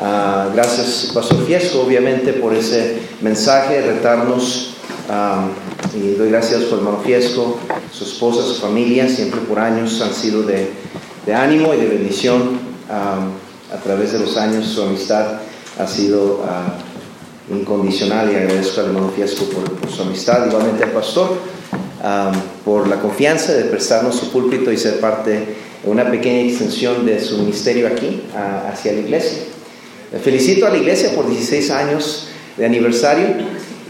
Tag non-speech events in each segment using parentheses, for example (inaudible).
Ah, gracias, Pastor Fiesco, obviamente, por ese mensaje, retarnos. ah, y doy gracias por hermano Fiesco, su esposa, su familia, siempre por años han sido de, de ánimo y de bendición. ah, a través de los años, su amistad ha sido incondicional y agradezco al hermano Fiesco por, su amistad, igualmente al pastor, por la confianza de prestarnos su púlpito y ser parte de una pequeña extensión de su ministerio aquí hacia la iglesia. Felicito a la iglesia por 16 años de aniversario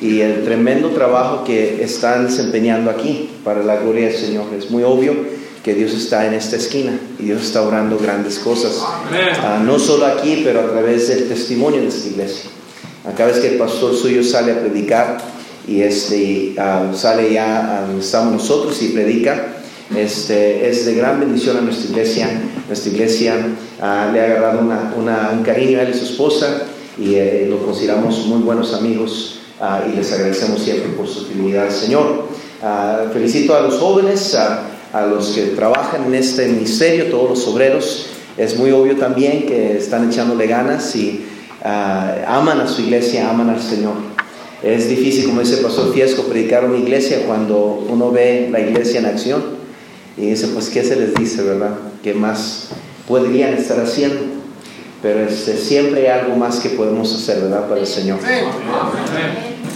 y el tremendo trabajo que están desempeñando aquí para la gloria del Señor. Es muy obvio que Dios está en esta esquina y Dios está obrando grandes cosas, Ah, no solo aquí, pero a través del testimonio de esta iglesia. Cada vez que el pastor suyo sale a predicar y este, ah, sale ya donde estamos nosotros y predica, este, es de gran bendición a nuestra iglesia. Nuestra iglesia ah, le ha agarrado un cariño a él y su esposa y eh, lo consideramos muy buenos amigos ah, y les agradecemos siempre por su fidelidad al Señor. Ah, felicito a los jóvenes, a, a los que trabajan en este ministerio, todos los obreros. Es muy obvio también que están echándole ganas y aman a su iglesia, aman al Señor. Es difícil, como dice el pastor Fiesco, predicar una iglesia cuando uno ve la iglesia en acción y dice, pues, ¿qué se les dice, verdad? ¿Qué más podrían estar haciendo? Pero este, siempre hay algo más que podemos hacer, ¿verdad? Para el Señor.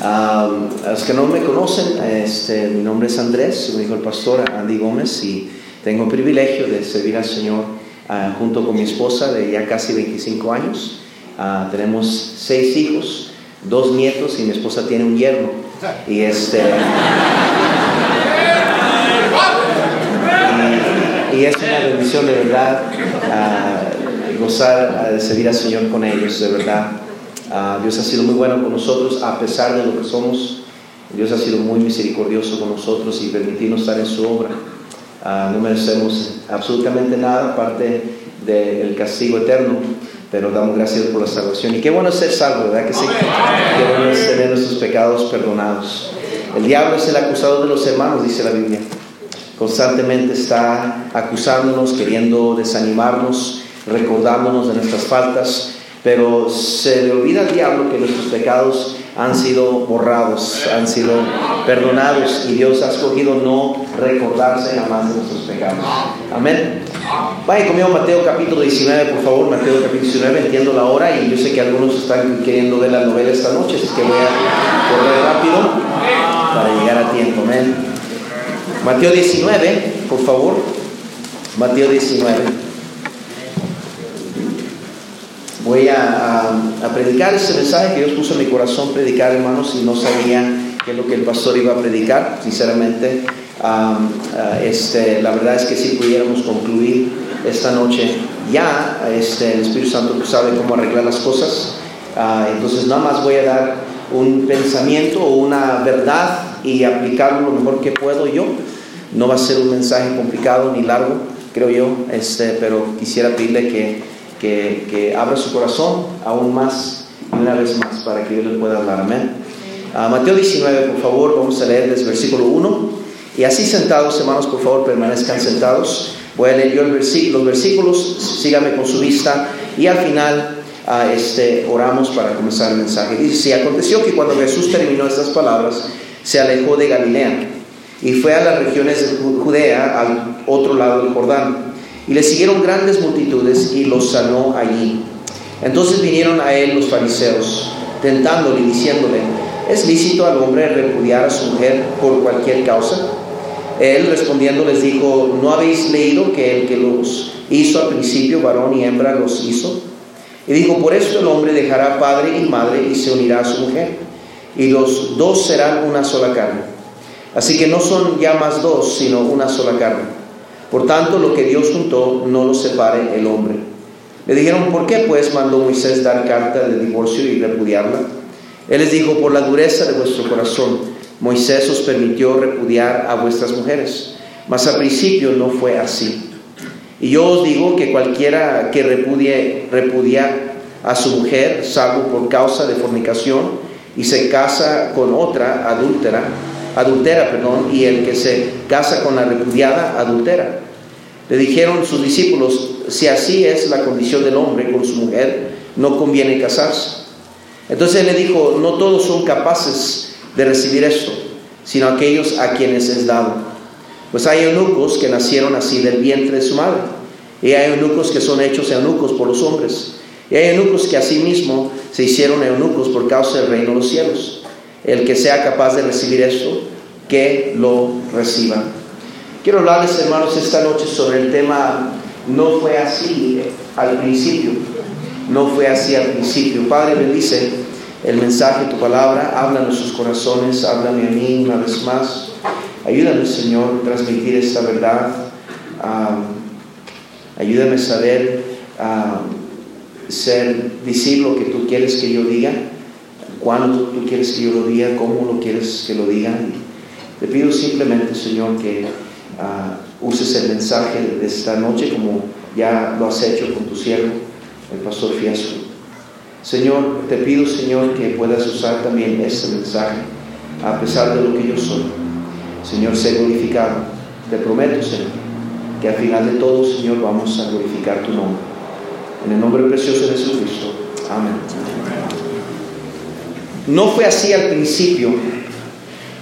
Ah, a los que no me conocen, este, mi nombre es Andrés, me dijo el pastor Andy Gómez, y tengo el privilegio de servir al Señor ah, junto con mi esposa de ya casi 25 años. Ah, tenemos seis hijos, dos nietos y mi esposa tiene un yerno. Y este. Y, es una bendición de verdad ah, gozar ah, de servir al Señor con ellos, de verdad. Ah, Dios ha sido muy bueno con nosotros a pesar de lo que somos. Dios ha sido muy misericordioso con nosotros y permitirnos estar en su obra. Ah, no merecemos absolutamente nada aparte del castigo eterno, pero damos gracias por la salvación. Y qué bueno es ser salvo, ¿verdad que sí? Qué bueno es tener nuestros pecados perdonados. El diablo es el acusador de los hermanos, dice la Biblia. Constantemente está acusándonos, queriendo desanimarnos, recordándonos de nuestras faltas, pero se le olvida al diablo que nuestros pecados han sido borrados, han sido perdonados y Dios ha escogido no recordarse jamás de nuestros pecados. Amén. Vaya conmigo Mateo capítulo 19, por favor, Mateo capítulo 19, entiendo la hora y yo sé que algunos están queriendo ver la novela esta noche, así que voy a correr rápido para llegar a tiempo. Amén. Mateo 19, por favor. Mateo 19. Voy a, predicar ese mensaje que Dios puso en mi corazón predicar, hermanos, y no sabía qué es lo que el pastor iba a predicar, sinceramente. am, este, la verdad es que si pudiéramos concluir esta noche, ya este, el Espíritu Santo sabe cómo arreglar las cosas. Ah, entonces, nada más voy a dar un pensamiento o una verdad y aplicarlo lo mejor que puedo yo. No va a ser un mensaje complicado ni largo, creo yo, este, pero quisiera pedirle que, que, que abra su corazón aún más y una vez más para que yo le pueda hablar. Amén. Ah, Mateo 19, por favor, vamos a leer desde versículo 1. Y así sentados, hermanos, por favor, permanezcan sentados. Voy a leer yo el versí- los versículos, sígame con su vista y al final ah, este, oramos para comenzar el mensaje. Dice, si aconteció que cuando Jesús terminó estas palabras, se alejó de Galilea y fue a las regiones de Ju- Judea, al otro lado del Jordán. Y le siguieron grandes multitudes y los sanó allí. Entonces vinieron a él los fariseos, tentándole y diciéndole, ¿es lícito al hombre repudiar a su mujer por cualquier causa? Él respondiendo les dijo, ¿no habéis leído que el que los hizo al principio, varón y hembra, los hizo? Y dijo, por esto el hombre dejará padre y madre y se unirá a su mujer, y los dos serán una sola carne. Así que no son ya más dos, sino una sola carne. Por tanto, lo que Dios juntó, no lo separe el hombre. Le dijeron, ¿por qué pues mandó Moisés dar carta de divorcio y repudiarla? Él les dijo, por la dureza de vuestro corazón, Moisés os permitió repudiar a vuestras mujeres, mas al principio no fue así. Y yo os digo que cualquiera que repudie, repudia a su mujer, salvo por causa de fornicación, y se casa con otra adúltera, adultera, perdón, y el que se casa con la repudiada adultera. Le dijeron sus discípulos, si así es la condición del hombre con su mujer, no conviene casarse. Entonces él le dijo, no todos son capaces de recibir esto, sino aquellos a quienes es dado. Pues hay eunucos que nacieron así del vientre de su madre, y hay eunucos que son hechos eunucos por los hombres, y hay eunucos que asimismo se hicieron eunucos por causa del reino de los cielos. El que sea capaz de recibir esto, que lo reciba. Quiero hablarles, hermanos, esta noche sobre el tema, no fue así al principio, no fue así al principio. Padre, bendice el mensaje, tu palabra, habla en nuestros corazones, háblame a mí una vez más. Ayúdame, Señor, a transmitir esta verdad. ayúdame a saber ser, decir lo que tú quieres que yo diga, cuándo tú quieres que yo lo diga, cómo lo quieres que lo diga. Te pido simplemente, Señor, que ah, uses el mensaje de esta noche como ya lo has hecho con tu siervo, el pastor Fiasco. Señor, te pido, Señor, que puedas usar también este mensaje, a pesar de lo que yo soy. Señor, sé glorificado. Te prometo, Señor, que al final de todo, Señor, vamos a glorificar tu nombre. En el nombre precioso de Jesucristo. Amén. No fue así al principio.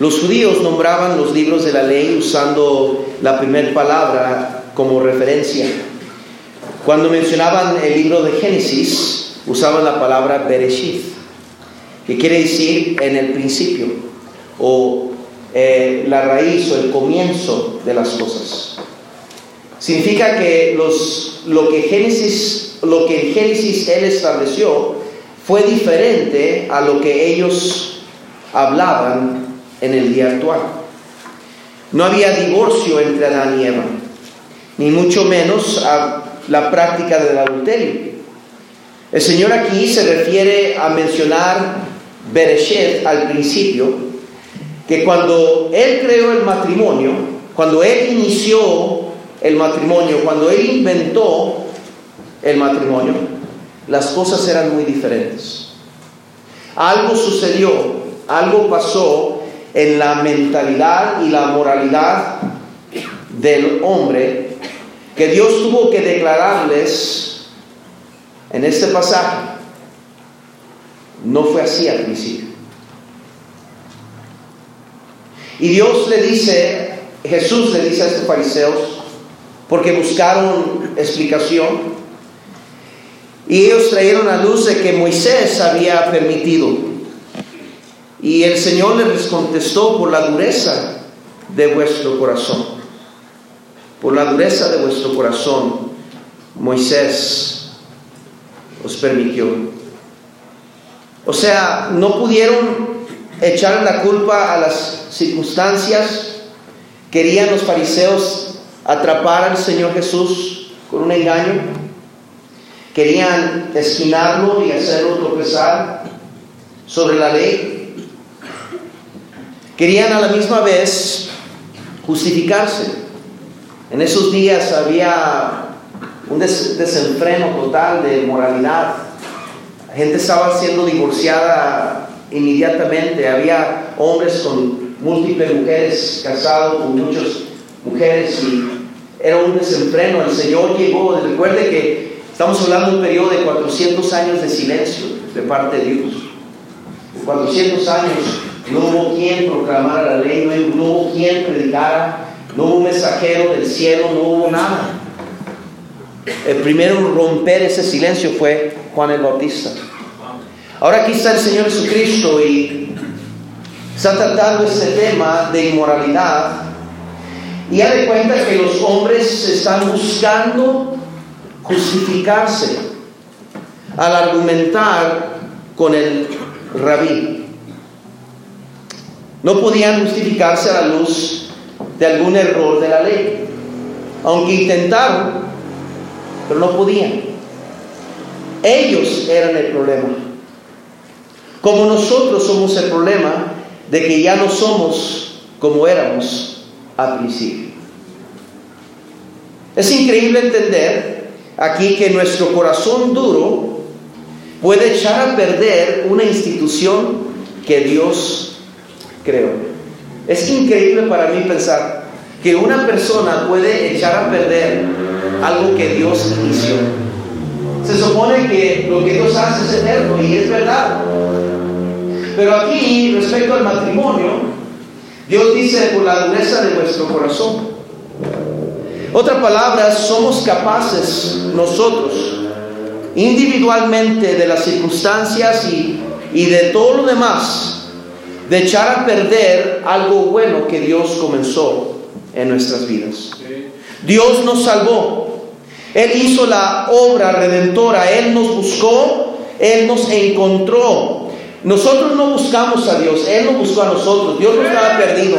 Los judíos nombraban los libros de la ley usando la primera palabra como referencia. Cuando mencionaban el libro de Génesis, usaban la palabra Bereshith, que quiere decir en el principio, o eh, la raíz o el comienzo de las cosas. Significa que los, lo que Génesis, lo que en Génesis él estableció fue diferente a lo que ellos hablaban en el día actual. No había divorcio entre Adán y Eva, ni mucho menos la práctica del adulterio. El Señor aquí se refiere a mencionar Bereshet al principio, que cuando Él creó el matrimonio, cuando Él inició el matrimonio, cuando Él inventó el matrimonio, las cosas eran muy diferentes. Algo sucedió, algo pasó en la mentalidad y la moralidad del hombre que Dios tuvo que declararles en este pasaje. No fue así al principio. Y Dios le dice, Jesús le dice a estos fariseos, porque buscaron explicación, y ellos trajeron a luz de que Moisés había permitido. Y el Señor les contestó por la dureza de vuestro corazón. Por la dureza de vuestro corazón, Moisés os permitió. O sea, no pudieron echar la culpa a las circunstancias. Querían los fariseos atrapar al Señor Jesús con un engaño Querían esquinarlo y hacerlo tropezar sobre la ley. Querían a la misma vez justificarse. En esos días había un desenfreno total de moralidad. La gente estaba siendo divorciada inmediatamente. Había hombres con múltiples mujeres casados con muchas mujeres y era un desenfreno. El Señor llegó, recuerde que Estamos hablando de un periodo de 400 años de silencio de parte de Dios. 400 años no hubo quien proclamara la ley, no hubo quien predicara, no hubo mensajero del cielo, no hubo nada. El primero en romper ese silencio fue Juan el Bautista. Ahora aquí está el Señor Jesucristo y está tratando este tema de inmoralidad. Y ya de cuenta que los hombres están buscando justificarse al argumentar con el rabí. No podían justificarse a la luz de algún error de la ley, aunque intentaron, pero no podían. Ellos eran el problema. Como nosotros somos el problema de que ya no somos como éramos al principio. Es increíble entender aquí que nuestro corazón duro puede echar a perder una institución que Dios creó. Es increíble para mí pensar que una persona puede echar a perder algo que Dios inició. Se supone que lo que Dios hace es eterno y es verdad. Pero aquí, respecto al matrimonio, Dios dice por la dureza de vuestro corazón. Otra palabra, somos capaces nosotros, individualmente, de las circunstancias y, y de todo lo demás, de echar a perder algo bueno que Dios comenzó en nuestras vidas. Dios nos salvó. Él hizo la obra redentora. Él nos buscó. Él nos encontró. Nosotros no buscamos a Dios. Él nos buscó a nosotros. Dios no estaba perdido.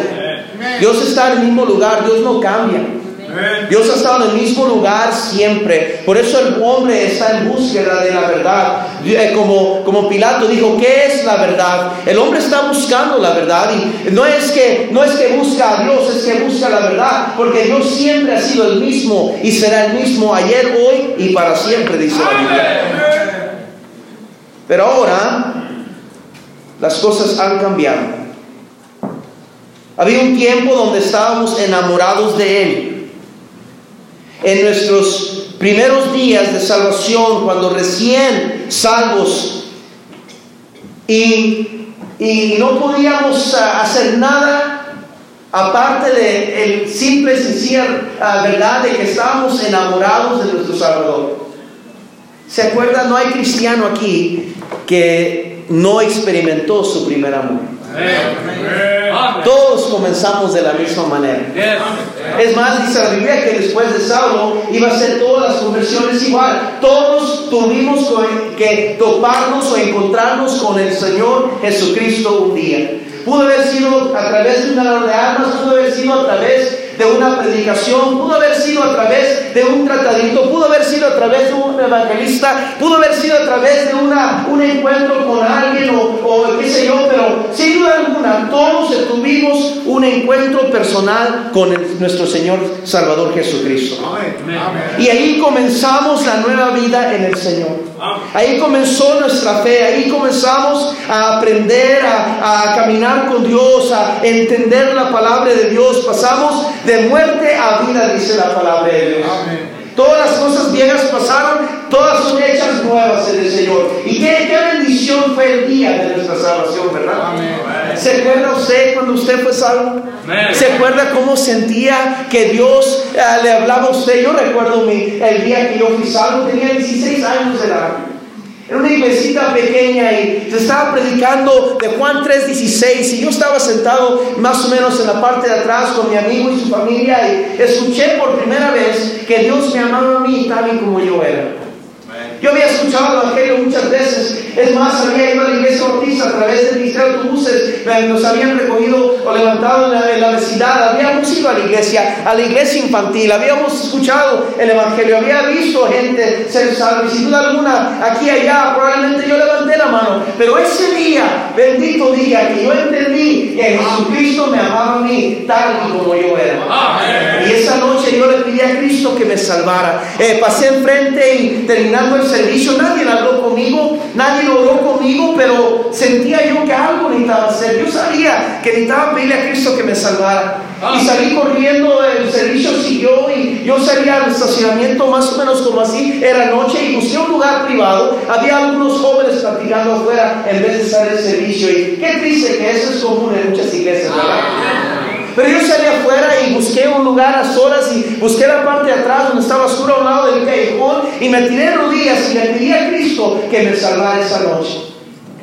Dios está en el mismo lugar. Dios no cambia. Dios ha estado en el mismo lugar siempre. Por eso el hombre está en búsqueda de la verdad. Eh, como, como Pilato dijo, ¿qué es la verdad? El hombre está buscando la verdad y no es, que, no es que busca a Dios, es que busca la verdad. Porque Dios siempre ha sido el mismo y será el mismo ayer, hoy y para siempre, dice la Biblia. Pero ahora las cosas han cambiado. Había un tiempo donde estábamos enamorados de Él en nuestros primeros días de salvación, cuando recién salvos, y, no podíamos ah, hacer nada aparte de el simple y ah, verdad de que estábamos enamorados de nuestro Salvador. ¿Se acuerdan? No hay cristiano aquí que no experimentó su primer amor. Todos comenzamos de la misma manera. Es más, dice la Biblia que después de Saulo iba a ser todas las conversiones igual. Todos tuvimos que toparnos o encontrarnos con el Señor Jesucristo un día. Pudo haber sido a través de una de almas, pudo haber sido a través de una predicación, pudo haber sido a través de un tratadito, pudo haber sido a través de un evangelista, pudo haber sido a través de una, un encuentro con alguien o, qué sé yo, pero sin duda alguna todos tuvimos un encuentro personal con nuestro Señor Salvador Jesucristo. Y ahí comenzamos la nueva vida en el Señor. Ahí comenzó nuestra fe, ahí comenzamos a aprender a, a, caminar con Dios, a entender la palabra de Dios. Pasamos de muerte a vida, dice la palabra de Dios. Todas las cosas viejas pasaron, todas son hechas nuevas en el Señor. Y qué, qué bendición fue el día de nuestra salvación, ¿verdad? ¿Se acuerda usted cuando usted fue salvo? ¿Se acuerda cómo sentía que Dios eh, le hablaba a usted? Yo recuerdo mi, el día que yo fui salvo, tenía 16 años de edad. Era una iglesita pequeña y se estaba predicando de Juan 3:16 y yo estaba sentado más o menos en la parte de atrás con mi amigo y su familia y escuché por primera vez que Dios me amaba a mí tal y como yo era. Yo había escuchado el Evangelio muchas veces. Es más, había ido a la iglesia bautista a través del ministerio de autobuses. Nos habían recogido o levantado en la, vecindad. Habíamos ido a la iglesia, a la iglesia infantil. Habíamos escuchado el Evangelio. Había visto gente ser salva. Y sin duda alguna, aquí y allá, probablemente yo levanté la mano. Pero ese día, bendito día, que yo entendí que Jesucristo me amaba a mí tal y como yo era. Y esa noche yo le pedí a Cristo que me salvara. Eh, pasé enfrente y terminando el servicio, nadie habló conmigo, nadie oró conmigo, pero sentía yo que algo necesitaba hacer. Yo sabía que necesitaba pedirle a Cristo que me salvara. Y salí corriendo, el servicio siguió y yo salí al estacionamiento más o menos como así, era noche y busqué un lugar privado. Había algunos jóvenes platicando afuera en vez de estar en el servicio. Y qué triste que eso es común en muchas iglesias, ¿verdad? Pero yo salí afuera y busqué un lugar a solas y busqué la parte de atrás donde estaba oscuro a un lado del callejón y me tiré rodillas y le pedí a Cristo que me salvara esa noche.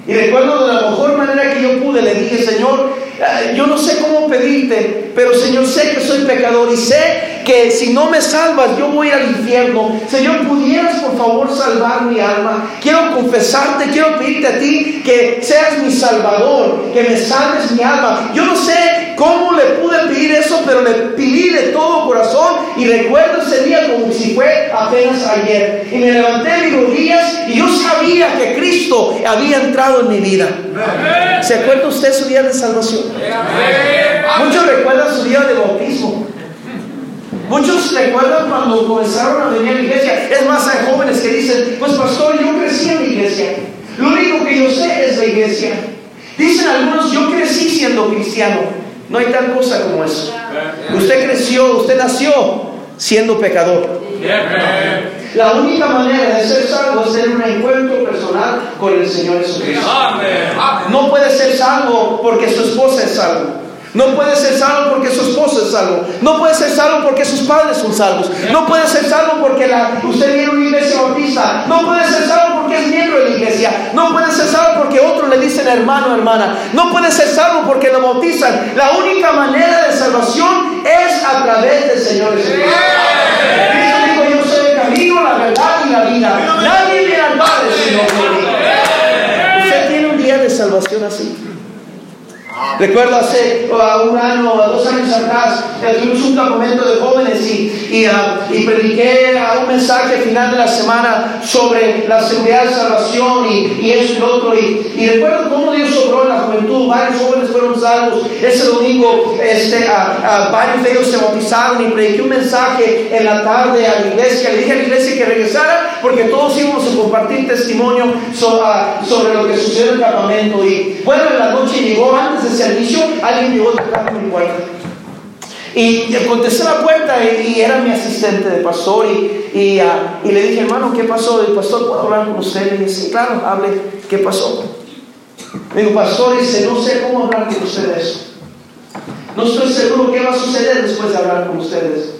Y recuerdo de la mejor manera que yo pude, le dije, Señor, eh, yo no sé cómo pedirte, pero Señor, sé que soy pecador y sé que si no me salvas, yo voy al infierno. Señor, pudieras por favor salvar mi alma. Quiero confesarte, quiero pedirte a ti que seas mi salvador, que me salves mi alma. Yo no sé cómo le pude pedir eso, pero le pedí de todo corazón y recuerdo ese día como si fue apenas ayer. Y me levanté mis rodillas y yo sabía que Cristo había entrado en mi vida. ¿Se acuerda usted su día de salvación? Muchos recuerdan su día de bautismo. Muchos recuerdan cuando comenzaron a venir a la iglesia. Es más, hay jóvenes que dicen, pues pastor, yo crecí en la iglesia. Lo único que yo sé es la iglesia. Dicen algunos, yo crecí siendo cristiano. No hay tal cosa como eso. Usted creció, usted nació siendo pecador. La única manera de ser salvo es tener un encuentro personal con el Señor Jesucristo. No puede ser salvo porque su esposa es salvo. No puede ser salvo porque su esposo es salvo. No puede ser salvo porque sus padres son salvos. No puede ser salvo porque la, usted viene a una iglesia bautista. No puede ser salvo porque es miembro de la iglesia. No puede ser salvo porque otros le dicen hermano, hermana. No puede ser salvo porque lo bautizan. La única manera de salvación es a través del Señor Jesucristo. Cristo dijo, yo soy el camino, la verdad y la vida. Nadie viene al Padre mí. Usted tiene un día de salvación así. Recuerdo hace uh, un año o dos años atrás, tuvimos un campamento de jóvenes y, uh, y, prediqué a un mensaje final de la semana sobre la seguridad de salvación y, y eso y lo otro. Y, recuerdo cómo Dios sobró en la juventud, varios jóvenes fueron salvos. Ese domingo este, varios de ellos se bautizaron y prediqué un mensaje en la tarde a la iglesia. Le dije a la iglesia que regresara porque todos íbamos a compartir testimonio uh, sobre, lo que sucedió en el campamento. Y bueno, en la noche llegó antes de servicio, alguien llegó tocando mi puerta. Y contesté la puerta y, era mi asistente de pastor y, ah, y, le dije, hermano, ¿qué pasó? El pastor, ¿puedo hablar con usted? Le dije, sí, claro, hable, ¿qué pasó? Me dijo, pastor, dice, no sé cómo hablar con ustedes. No estoy seguro qué va a suceder después de hablar con ustedes.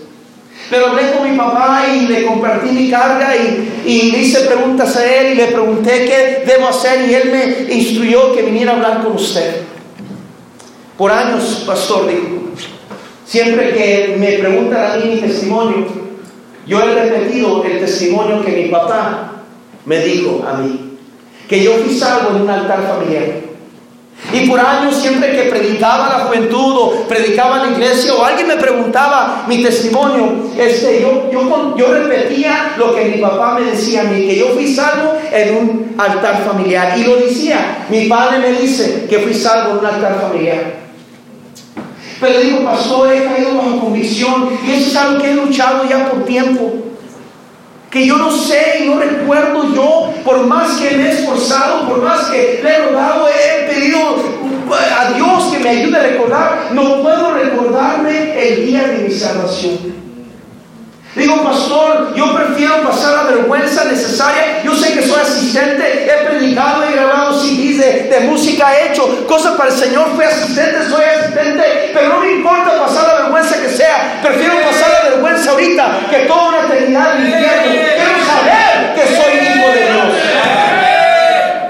Pero hablé con mi papá y le compartí mi carga y, y, le hice preguntas a él y le pregunté qué debo hacer y él me instruyó que viniera a hablar con usted. Por años, pastor, dijo, siempre que me preguntan a mí mi testimonio, yo he repetido el testimonio que mi papá me dijo a mí, que yo fui salvo en un altar familiar. Y por años, siempre que predicaba la juventud o predicaba la iglesia o alguien me preguntaba mi testimonio, este, yo, yo, yo repetía lo que mi papá me decía a mí, que yo fui salvo en un altar familiar. Y lo decía, mi padre me dice que fui salvo en un altar familiar. Pero digo, pastor, he caído bajo convicción y eso es algo que he luchado ya por tiempo. Que yo no sé y no recuerdo yo, por más que me he esforzado, por más que le he rogado, he pedido a Dios que me ayude a recordar, no puedo recordarme el día de mi salvación. Digo, pastor, yo prefiero pasar la vergüenza necesaria. Yo sé que soy asistente, he predicado, he grabado CDs de, de música, he hecho cosas para el Señor, fui asistente, soy asistente, pero no me importa pasar la vergüenza que sea. Prefiero pasar la vergüenza ahorita que toda una eternidad en infierno. Quiero saber que soy hijo de Dios.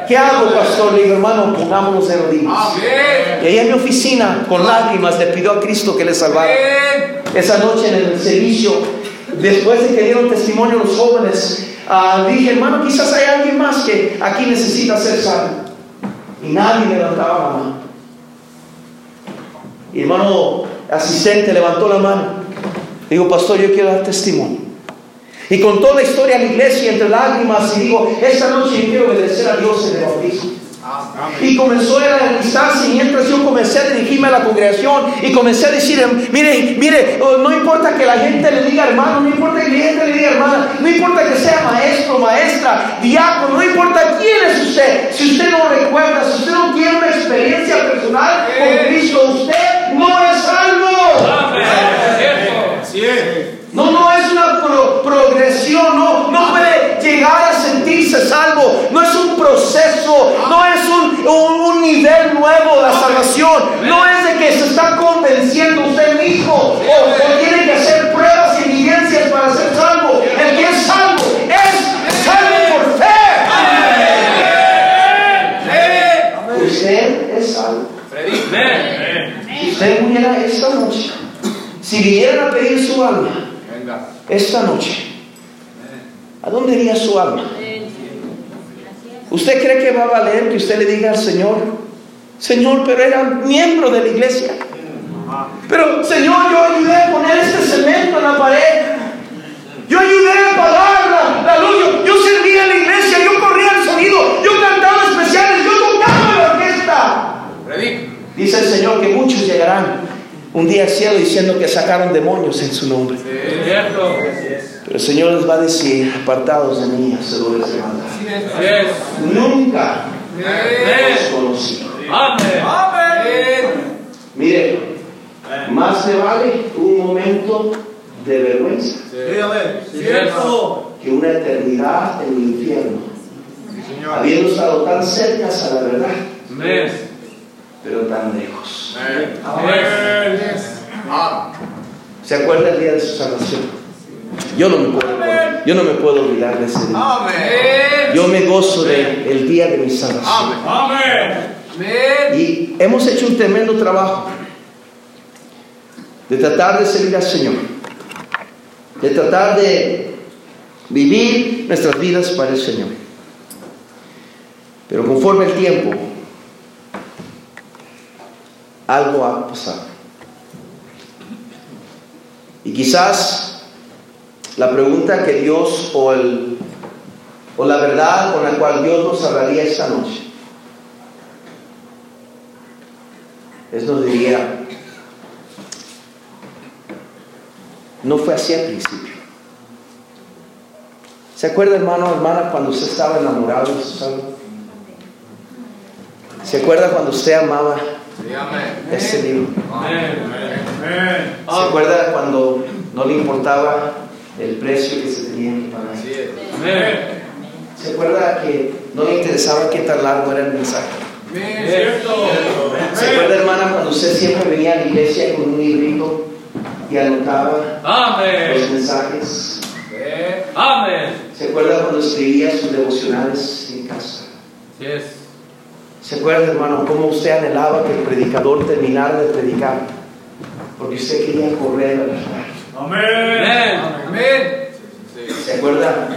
¿Qué hago, pastor? Le digo, hermano, pongámonos de rodillas. Y ahí en mi oficina, con lágrimas, le pidió a Cristo que le salvara. Esa noche en el servicio después de que dieron testimonio los jóvenes, uh, dije, hermano, quizás hay alguien más que aquí necesita ser salvo. Y nadie levantaba la mano. Y hermano asistente levantó la mano. Digo, pastor, yo quiero dar testimonio. Y contó la historia a la iglesia entre lágrimas y digo, esta noche yo quiero obedecer a Dios en el bautismo. Y comenzó a distancia y mientras yo comencé a dirigirme a la congregación y comencé a decir, mire, mire, oh, no importa que la gente le diga hermano, no importa que la gente le diga hermana, no importa que sea maestro, maestra, diácono, no importa quién es usted, si usted no recuerda, si usted no tiene una experiencia personal con Cristo, usted no es salvo. No, no es una progresión, no, no puede llegar a sentirse salvo, no es un proceso, no es un, un, nivel nuevo de la salvación, no es de que se está convenciendo usted mismo o, tiene que hacer pruebas y evidencias para ser salvo. El que es salvo es salvo por fe. Usted es salvo. Si usted muriera esta noche, si vinieran a pedir su alma, esta noche, ¿a dónde iría su alma? ¿Usted cree que va a valer que usted le diga al Señor, Señor, pero era miembro de la iglesia? Pero, Señor, yo ayudé a poner este cemento en la pared. Yo ayudé a apagar la, luz. Yo, servía en la iglesia. Yo corría el sonido. Yo cantaba especiales. Yo tocaba la orquesta. Dice el Señor que muchos llegarán un día al cielo diciendo que sacaron demonios en su nombre. Pero el Señor les va a decir, apartados de mí, hacedores de maldad. Nunca los conocí. Amén. Mire, más se vale un momento de vergüenza eternidad en el infierno, habiendo estado tan cerca a la verdad, pero tan lejos. ¿Se acuerda el día de su salvación? Yo no me puedo, yo no me puedo olvidar de ese día. Yo me gozo del el día de mi salvación. Y hemos hecho un tremendo trabajo de tratar de servir al Señor, de tratar de vivir nuestras vidas para el Señor. Pero conforme el tiempo, algo ha pasado. Y quizás la pregunta que Dios o, el, o la verdad con la cual Dios nos hablaría esta noche es nos diría, no fue así al principio. ¿Se acuerda hermano, hermana, cuando usted estaba enamorado? ¿Se acuerda cuando usted amaba ese libro? ¿Se acuerda cuando no le importaba el precio que se tenía que pagar? ¿Se acuerda que no le interesaba qué tan largo era el mensaje? ¿Se acuerda, hermana, cuando usted siempre venía a la iglesia con un librito y anotaba los mensajes? ¿Se acuerda cuando escribía sus devocionales en casa? ¿Se acuerda, hermano, cómo usted anhelaba que el predicador terminara de predicar? Porque usted quería correr a la Amén. Amén. ¿Se acuerda?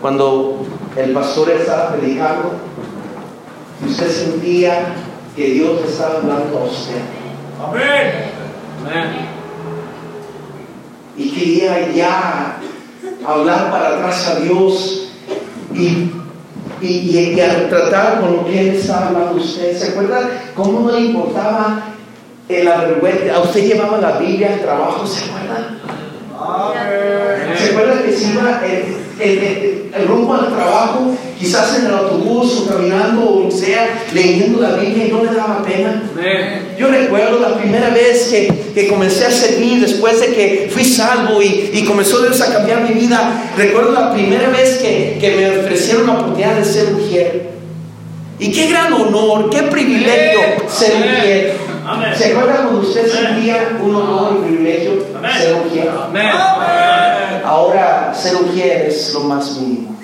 Cuando el pastor estaba predicando, usted sentía que Dios estaba hablando a usted. Amén. Amén. Y quería ya hablar para atrás a Dios y y, al tratar con lo que él estaba hablando usted, ¿se acuerda cómo no le importaba el vergüenza? A usted llevaba la Biblia al trabajo, ¿se acuerda? ¿Se acuerda que si iba el, rumbo al trabajo, quizás en el autobús o caminando o sea, leyendo la Biblia y no le daba pena? Yo recuerdo la primera vez que, que, comencé a servir después de que fui salvo y, y, comenzó Dios a cambiar mi vida. Recuerdo la primera vez que, que me ofrecieron la oportunidad de ser mujer. Y qué gran honor, qué privilegio ser mujer. ¿Se acuerda cuando usted sentía un honor y privilegio ser mujer? Ahora ser mujer es lo más mínimo.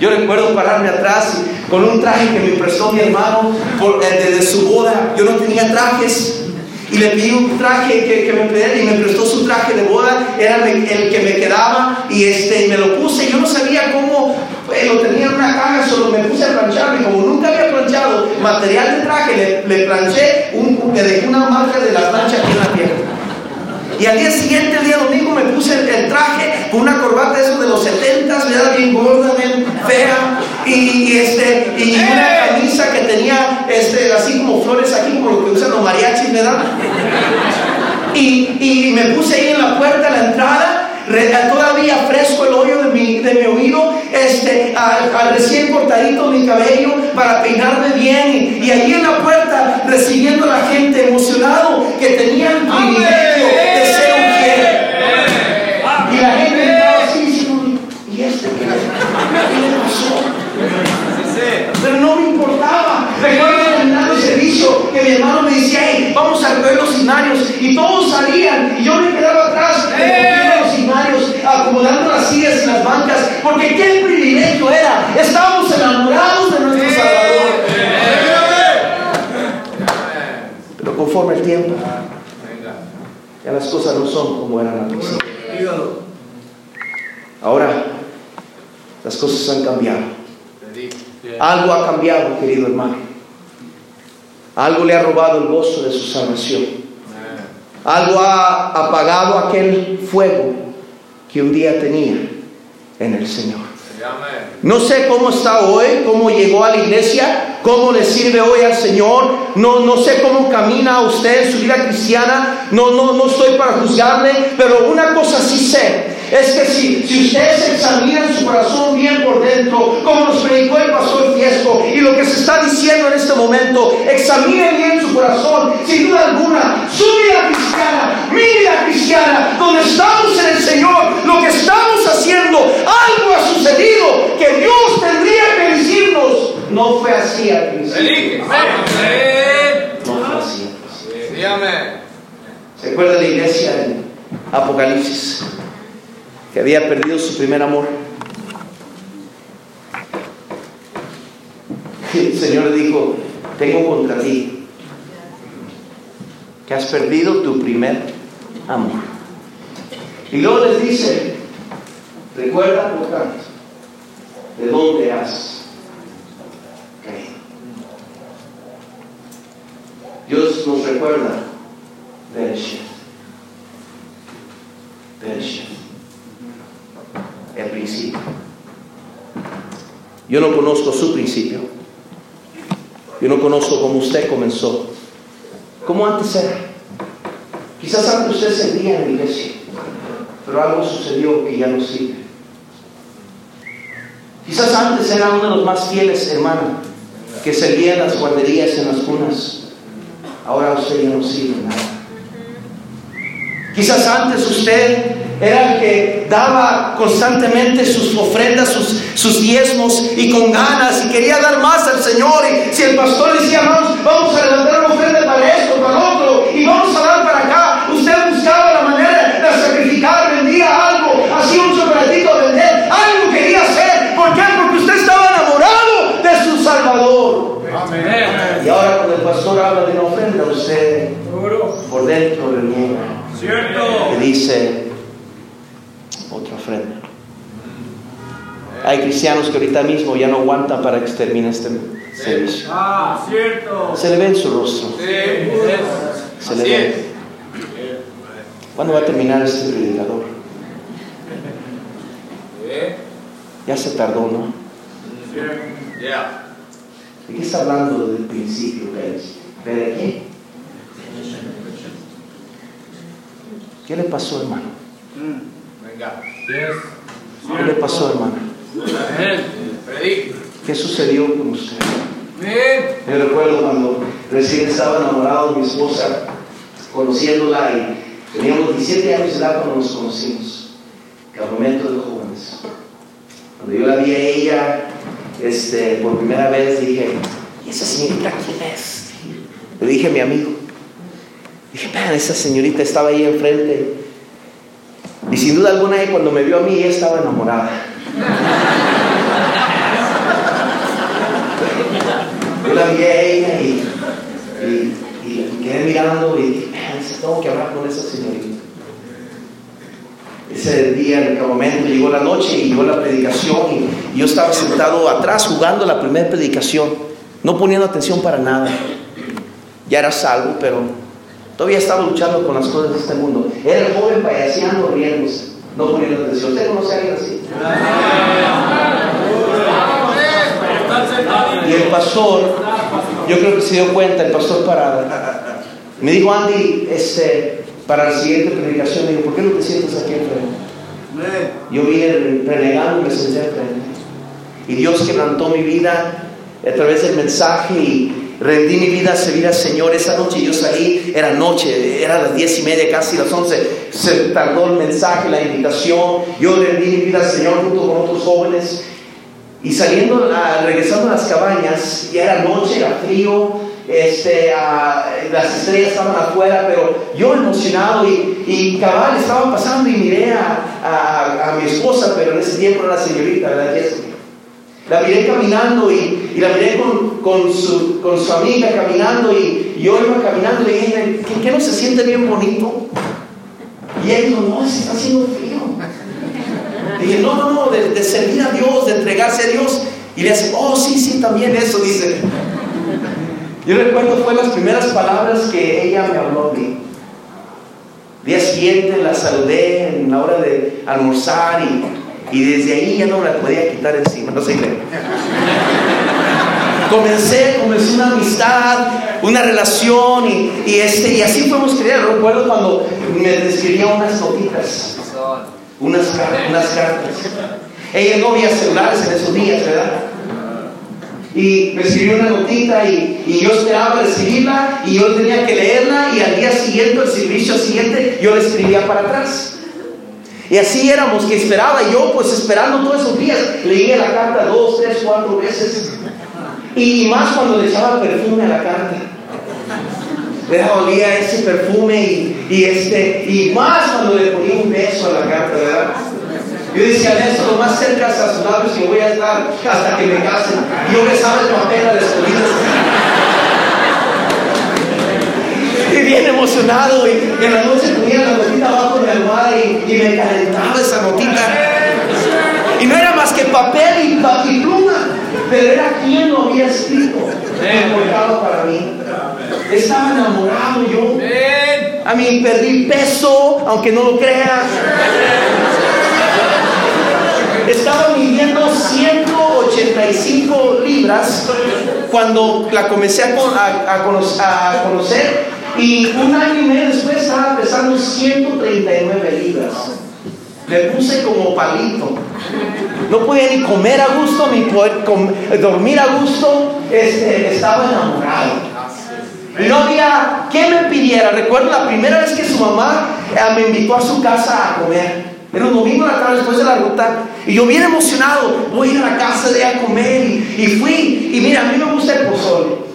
Yo recuerdo pararme atrás con un traje que me prestó mi hermano por, desde eh, su boda. Yo no tenía trajes. Y le pedí un traje que, me pedía y me prestó su traje de boda. Era el, que me quedaba y este, me lo puse. Yo no sabía cómo lo tenía en una caja, solo me puse a plancharlo. Y como nunca había planchado material de traje, le, planché, un, le dejé una marca de la plancha aquí en la pierna. Y al día siguiente, el día domingo, me puse el, traje con una corbata de esos de los 70, era bien gorda, bien fea, y, este, y una camisa que tenía este, así como flores aquí, como lo que usan los mariachis, ¿verdad? Y, y me puse ahí en la puerta, a la entrada, todavía fresco el hoyo de mi, de mi oído, este, al, recién cortadito mi cabello para peinarme bien y, ahí en la puerta recibiendo a la gente emocionado que tenía el privilegio de ser un fiel. Y la gente estaba así ¿y este qué, le pasó? Pero no me importaba. Recuerdo terminando el servicio que mi hermano me decía, hey, vamos a ver los escenarios. Y todos salían y yo me quedaba atrás acomodando las sillas y las bancas, porque qué privilegio era. Estábamos enamorados de nuestro Salvador. Pero conforme el tiempo, ya las cosas no son como eran principio. Ahora, las cosas han cambiado. Algo ha cambiado, querido hermano. Algo le ha robado el gozo de su salvación. Algo ha apagado aquel fuego que un día tenía en el Señor. No sé cómo está hoy, cómo llegó a la iglesia, cómo le sirve hoy al Señor. No, no sé cómo camina usted en su vida cristiana. No, no, no estoy para juzgarle, pero una cosa sí sé. Es que si, si usted se examina en su corazón bien por dentro, como nos predicó el pastor Fiesco, y lo que se está diciendo en este momento. Examine bien su corazón, sin duda alguna, su vida cristiana, mi vida cristiana, donde estamos en el Señor, lo que estamos haciendo, algo ha sucedido que Dios tendría que decirnos. No fue así al principio. No fue así. ¿Se acuerda de la iglesia en Apocalipsis? Que había perdido su primer amor. el Señor dijo, tengo contra ti que has perdido tu primer amor. Y luego les dice, recuerda por tanto, de dónde has caído. Dios nos recuerda. Bereshit. El principio. Yo no conozco su principio. Yo no conozco cómo usted comenzó. ¿Cómo antes era? Quizás antes usted servía en la iglesia, pero algo sucedió que ya no sirve. Quizás antes era uno de los más fieles, hermano, que servía en las guarderías, en las cunas. Ahora usted ya no sirve nada. Quizás antes usted era el que daba constantemente sus ofrendas, sus, sus, diezmos y con ganas y quería dar más al Señor. Y si el pastor decía, vamos, vamos a levantar una ofrenda para esto, para otro, y vamos a dar para acá, usted buscaba la manera de sacrificar, vendía algo, hacía un chocolatito a vender, algo quería hacer. ¿Por qué? Porque usted estaba enamorado de su Salvador. Y ahora cuando el pastor habla de una ofrenda, usted por dentro reniega. Cierto. Que dice otra ofrenda. Hay cristianos que ahorita mismo ya no aguantan para que termine este servicio. Se le ve en su rostro. Se le ve. ¿Cuándo va a terminar este predicador? Ya se tardó, ¿no? ¿De qué está hablando desde el principio? ¿De qué? ¿Qué le pasó, hermano? ¿Qué le pasó, hermano? ¿Qué sucedió con usted? Yo recuerdo cuando recién estaba enamorado de mi esposa, conociéndola y teníamos 17 años de edad cuando nos conocimos, campamento de jóvenes. Cuando yo la vi a ella este, por primera vez, dije, ¿y esa señorita quién es? Le dije a mi amigo, dije, vean, esa señorita estaba ahí enfrente. Y sin duda alguna, ella, cuando me vio a mí, ella estaba enamorada. Yo la vi a ella y, y, y quedé mirando y dije, "Man, tengo que hablar con esa señorita. Ese día, en el momento, llegó la noche y llegó la predicación y yo estaba sentado atrás jugando la primera predicación, no poniendo atención para nada. Ya era salvo, pero todavía estaba luchando con las cosas de este mundo. Era el joven payaseando, riéndose, no poniendo atención. ¿Usted conoce a alguien así? Y el pastor, yo creo que se dio cuenta, el pastor Parada, me dijo, Andy, este, para la siguiente predicación, me dijo, ¿por qué no te sientas aquí enfrente? Yo vine renegando y me senté enfrente. Y Dios quebrantó mi vida a través del mensaje y rendí mi vida a servir al Señor. Esa noche yo salí, era noche, era las diez y media, casi las once. Se tardó el mensaje, la invitación. Yo rendí mi vida al Señor junto con otros jóvenes. Y saliendo, a- regresando a las cabañas, ya era noche, era frío, este, las estrellas estaban afuera, pero yo emocionado y, y cabal estaba pasando y miré a, a- a mi esposa, pero en ese tiempo era la señorita, ¿verdad? Jessica? La miré caminando y, la miré con, con su, con su amiga caminando y, yo iba caminando y le dije, ¿qué, no se siente bien bonito? Y ella dijo, no, se está haciendo frío. Dije, no, no, no, de, de servir a Dios, de entregarse a Dios. Y le hace, oh, sí, sí, también eso, dice. Yo recuerdo fue las primeras palabras que ella me habló a mí. Día siguiente la saludé en la hora de almorzar y, y desde ahí ya no la podía quitar encima, no sé qué. Comencé, comencé una amistad, una relación y, y este, y así fuimos creciendo. Recuerdo cuando me escribía unas notitas unas, unas cartas. Ella no había celulares en esos días, ¿verdad? y me escribió una notita y, y, yo esperaba recibirla y yo tenía que leerla y al día siguiente, el servicio siguiente, yo le escribía para atrás. Y así éramos, que esperaba yo pues esperando todos esos días, leía la carta dos, tres, cuatro veces. Y, más cuando le echaba perfume a la carta. Le olía ese perfume y, este, y más cuando le ponía un beso a la carta, ¿verdad? Yo decía, esto lo más cerca a sus labios que voy a estar hasta que me casen. Yo besaba el papel a Y bien y en la noche ponía la notita abajo de mi almohada y, me calentaba esa notita. Y no era más que papel y, pluma, pero era quien lo había escrito, importado para mí. Estaba enamorado yo. A mí perdí peso, aunque no lo creas. Estaba midiendo 185 libras cuando la comencé a, conocer, y un año y medio después estaba pesando 139 libras. Le puse como palito. No podía ni comer a gusto, ni poder dormir a gusto. Este, estaba enamorado. Y no había que me pidiera. Recuerdo la primera vez que su mamá eh, me invitó a su casa a comer. Era un domingo la tarde después de la ruta y yo bien emocionado, voy a ir a la casa de a comer y, fui y mira, a mí me gusta el pozole.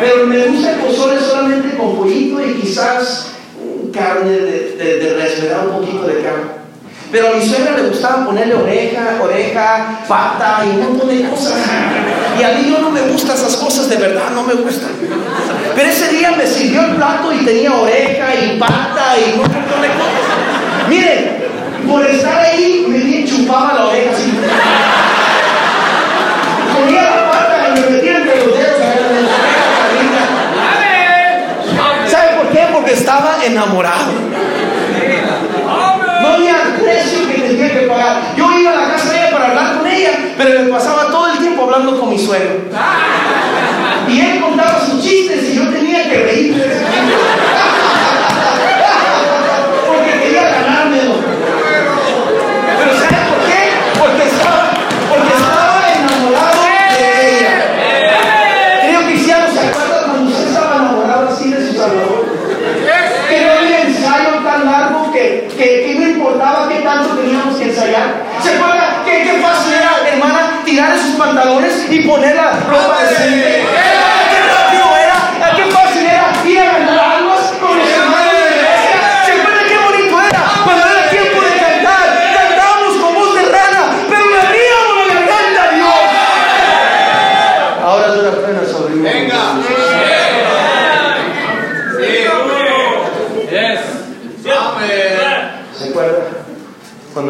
Pero me gusta el pozole solamente con pollito y quizás carne de, de, res, me da un poquito de carne. Pero a mi suegra le gustaba ponerle oreja, oreja, pata y un montón de cosas. Y a mí yo no me gustan esas cosas, de verdad, no me gustan. Pero ese día me sirvió el plato y tenía oreja y pata y un montón de cosas. Miren, por estar ahí me chupaba la oreja así. Ponía la pata y me metía entre los dedos ¿Sabe por qué? Porque estaba enamorado. No había precio que tenía que pagar. Yo iba a la casa de ella para hablar con ella, pero me pasaba todo el tiempo hablando con mi suegro. Y él contaba sus chistes y yo tenía que reír. ¿Se acuerda qué, qué fácil era, hermana, tirar esos pantalones y poner la ropa de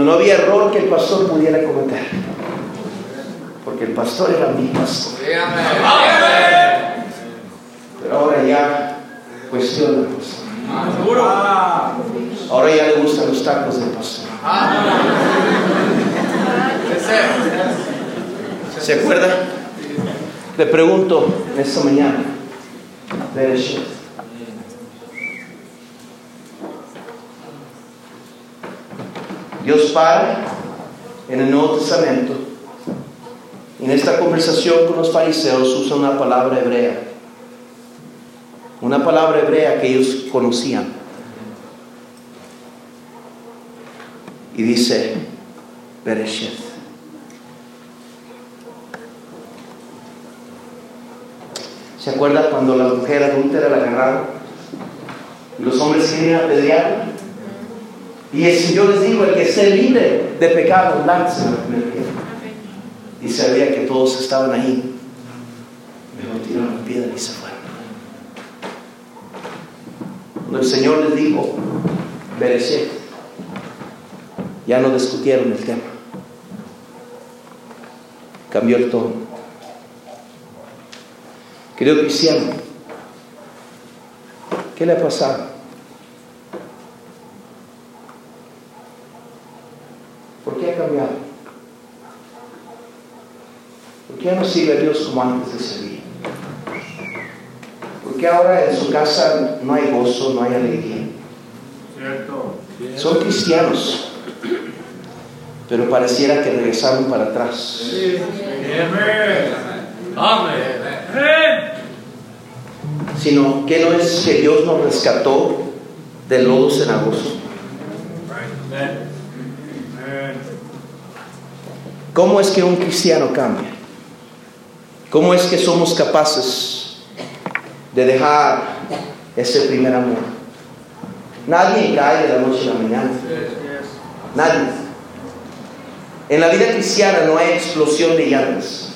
no había error que el pastor pudiera cometer. Porque el pastor era mi pastor. Pero ahora ya cuestiona el pastor. Ahora ya le gustan los tacos del pastor. ¿Se acuerda? Le pregunto en esta mañana. Dios Padre, en el Nuevo Testamento, en esta conversación con los fariseos usa una palabra hebrea, una palabra hebrea que ellos Y dice, Beresheth. ¿Se acuerda cuando la mujer adúltera la agarraron? Los hombres querían apedrearla. Y el Señor les dijo, el que esté libre de pecado, láncelo Y sabía que todos estaban ahí. Mejor tiraron la piedra y se fueron. El Señor les dijo, Berechet, ya no discutieron el tema. Cambió el tono. Querido cristiano, ¿qué le ha pasado? ¿Por qué ha cambiado? ¿Por qué no sigue a Dios como antes de servir? ¿Por qué ahora en su casa no hay gozo, no hay alegría? Son cristianos, pero pareciera que regresaron para atrás. Amén. Sino que no es que Dios nos rescató del lodo cenagoso. ¿Cómo es que un cristiano cambia? ¿Cómo es que somos capaces de dejar ese primer amor? Nadie cae de la noche a la mañana. Nadie. En la vida cristiana no hay explosión de llantas.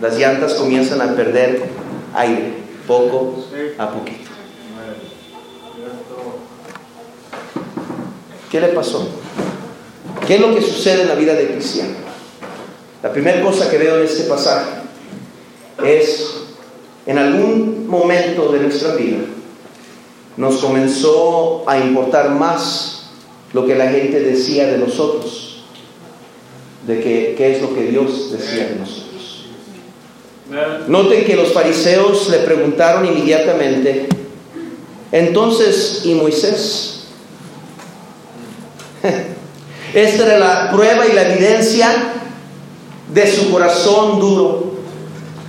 Las llantas comienzan a perder aire, poco a poquito. ¿Qué le pasó? ¿Qué es lo que sucede en la vida del cristiano? La primera cosa que veo en este pasaje es, en algún momento de nuestra vida, nos comenzó a importar más lo que la gente decía de nosotros, de que, qué es lo que Dios decía de nosotros. Noten que los fariseos le preguntaron inmediatamente, entonces, ¿y Moisés? (laughs) Esta era la prueba y la evidencia de su corazón duro.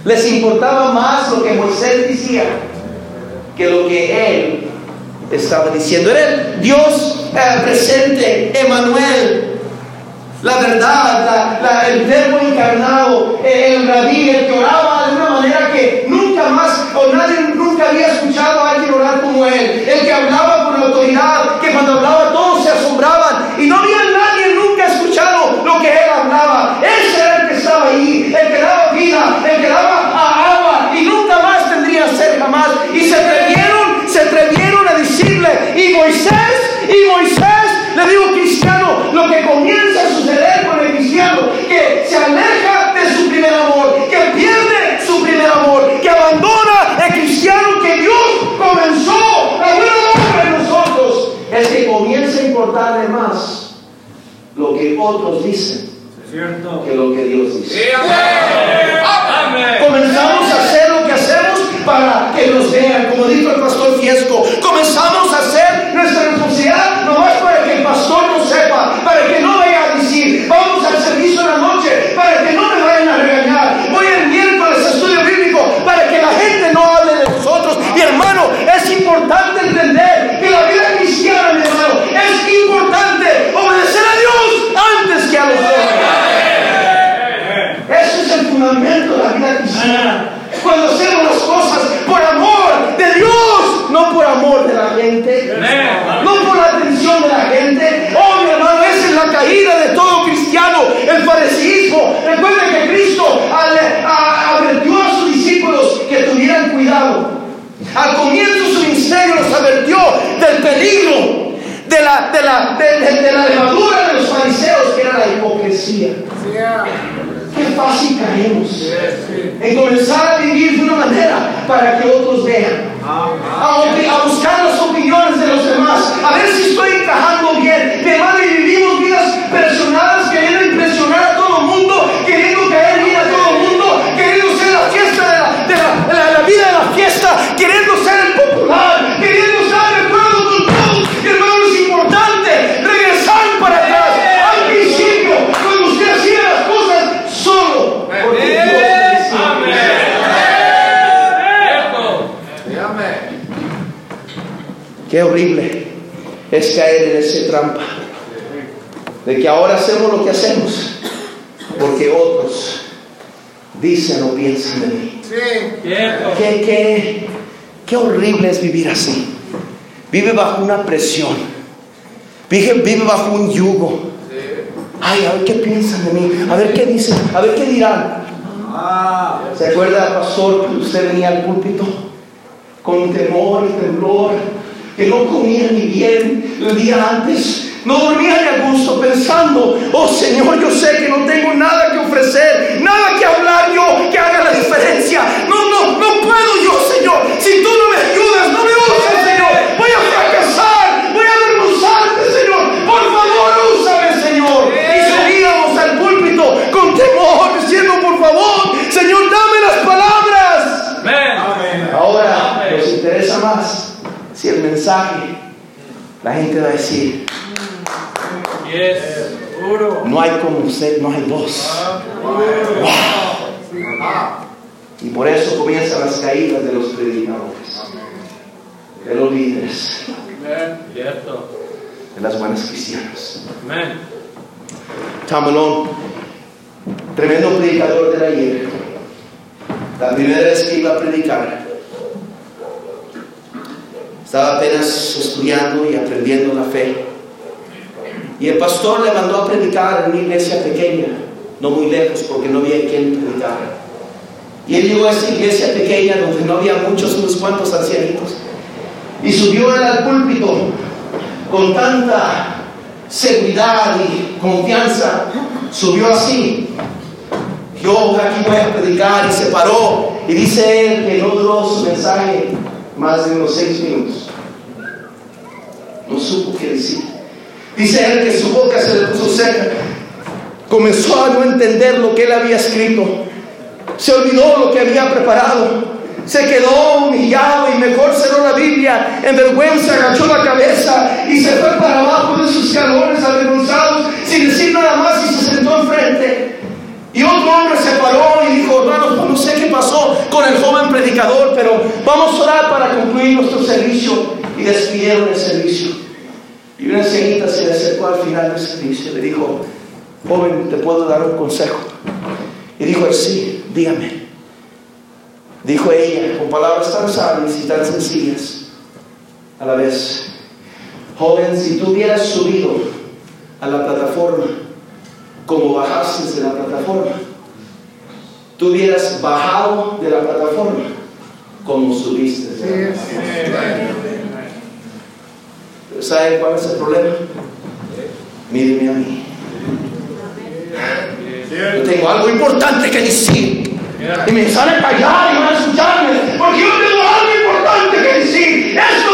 Les importaba más lo que Moisés decía que lo que él estaba diciendo. Era Dios presente, Emanuel, la verdad, el verbo encarnado, el rabí, el que oraba de una manera que nunca más o nadie nunca había escuchado a alguien orar como él, el que hablaba con autoridad, que cuando hablaba y Moisés, le digo cristiano, lo que comienza a suceder con el cristiano, que se aleja de su primer amor, que pierde su primer amor, que abandona el cristiano que Dios comenzó a ver en nosotros, es que comienza a importarle más lo que otros dicen que lo que Dios dice. Comenzamos a hacer lo que hacemos para que nos vean, como dijo el pastor Fiesco. Comenzamos a hacer nuestra responsabilidad nomás para que el pastor no sepa, para que no vaya a decir, vamos al servicio de la noche, para que no me vayan a regañar. Voy el miércoles a estudio bíblico, para que la gente no hable de nosotros. Y hermano, es importante entender que la vida cristiana, mi hermano, es importante obedecer a Dios antes que a los hombres. Ese es el fundamento de la vida cristiana. Cuando hacemos las cosas por amor de Dios, no por amor de la gente, no por la atención de la gente. Oh, mi hermano, esa es la caída de todo cristiano, el fariseísmo. Recuerden que Cristo al- a- advirtió a sus discípulos que tuvieran cuidado. Al comienzo de su ministerio los advirtió del peligro de la, de la, de, de- de la levadura de los fariseos, que era la hipocresía. Qué fácil caemos en comenzar a vivir de una manera para que otros vean. A, opi- a buscar las opiniones de los demás, a ver si estoy encajando bien. Mi hermano, y vivimos vidas personales queriendo impresionar a todo el mundo, queriendo caer bien a todo el mundo, queriendo ser la fiesta de la, de la- de la- la vida de la fiesta, queriendo ser el popular, queriendo estar de acuerdo con todos. Mi hermano, es importante regresar para atrás al principio, cuando usted hacía las cosas solo. Porque Dios le decía. Qué horrible es caer en esa trampa de que ahora hacemos lo que hacemos porque otros dicen o piensan de mí. Qué, qué, qué horrible vivir así. Vive bajo una presión. Vive, vive bajo un yugo. Ay, a ver qué piensan de mí. A ver qué dicen. A ver qué dirán. ¿Se acuerda, pastor, cuando usted venía al púlpito? Con temor y temblor, que no comía ni bien el día antes, no dormía ni a gusto, pensando, oh Señor, yo sé que no tengo nada que ofrecer, nada que hablar yo que haga la diferencia. No, no, no puedo yo, Señor. Si tú no me ayudas, no me usas, Señor. Voy a fracasar, voy a avergonzarte, Señor. Por favor, úsame, Señor. Y subíamos al púlpito con temor, diciendo, por favor, Señor, dame las palabras. Ahora nos interesa más si el mensaje, la gente va a decir, no hay como usted, no hay dos. Wow. Y por eso comienzan las caídas de los predicadores, de los líderes, de las buenas cristianas. Malone, tremendo predicador del ayer. La primera vez que iba a predicar, estaba apenas estudiando y aprendiendo la fe. Y el pastor le mandó a predicar en una iglesia pequeña, no muy lejos porque no había quien predicara. Y él llegó a esa iglesia pequeña donde no había muchos, unos cuantos ancianitos. Y subió él al púlpito con tanta seguridad y confianza. Subió así. Yo aquí voy a predicar y se paró. Y dice él que no duró su mensaje más de unos seis minutos. No supo qué decir. Dice él que su boca se le puso seca. Comenzó a no entender lo que él había escrito. Se olvidó lo que había preparado. Se quedó humillado y mejor cerró la Biblia. En vergüenza agachó la cabeza y se fue para abajo de sus escalones avergonzados sin decir nada más y se sentó enfrente. Y otro hombre se paró y dijo, hermanos, pues no sé qué pasó con el joven predicador, pero vamos a orar para concluir nuestro servicio. Y despidieron el servicio. Y una le acercó al final servicio y le dijo, joven, ¿te puedo dar un consejo? Y dijo él, sí, dígame. Dijo ella, con palabras tan sabias y tan sencillas a la vez, joven, si tú hubieras subido a la plataforma como bajaste de la plataforma, tú hubieras bajado de la plataforma como subiste. de la plataforma. ¿Saben cuál es el problema? Mírenme a mí. Yo tengo algo importante que decir. Y me salen a callar y van a escucharme. Porque yo tengo algo importante que decir. Esto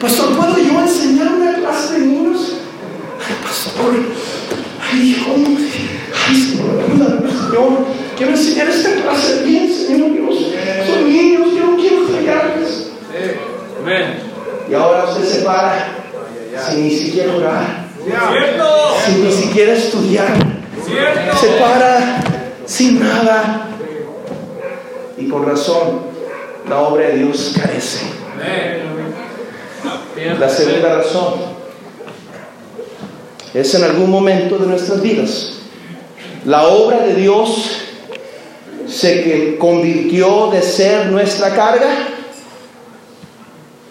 Pastor, ¿puedo yo enseñar una clase de niños? Ay, pastor, ay, hijo, ay, Señor, ayúdame, Señor. Quiero enseñar esta clase bien, Señor Dios. Son niños, yo no quiero fallarles. Amén. Y ahora usted se para sin ni siquiera orar, Cierto. sin ni siquiera estudiar. Cierto. se para sin nada. Y con razón, la obra de Dios carece. La segunda razón es en algún momento de nuestras vidas. La obra de Dios se convirtió de ser nuestra carga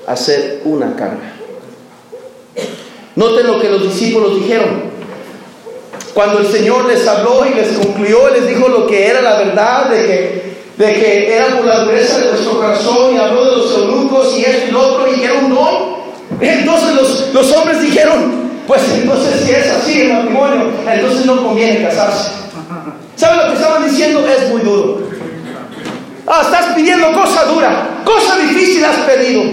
a ser una carga. Noten lo que los discípulos dijeron. Cuando el Señor les habló y les concluyó, les dijo lo que era la verdad, de que, de que era por la dureza de nuestro corazón, y habló de los eunucos y esto y lo otro, y un don. Entonces los, los hombres dijeron, pues entonces si es así el matrimonio, entonces no conviene casarse. ¿Saben lo que estaban diciendo? Es muy duro. Ah, estás pidiendo cosa dura, cosa difícil has pedido.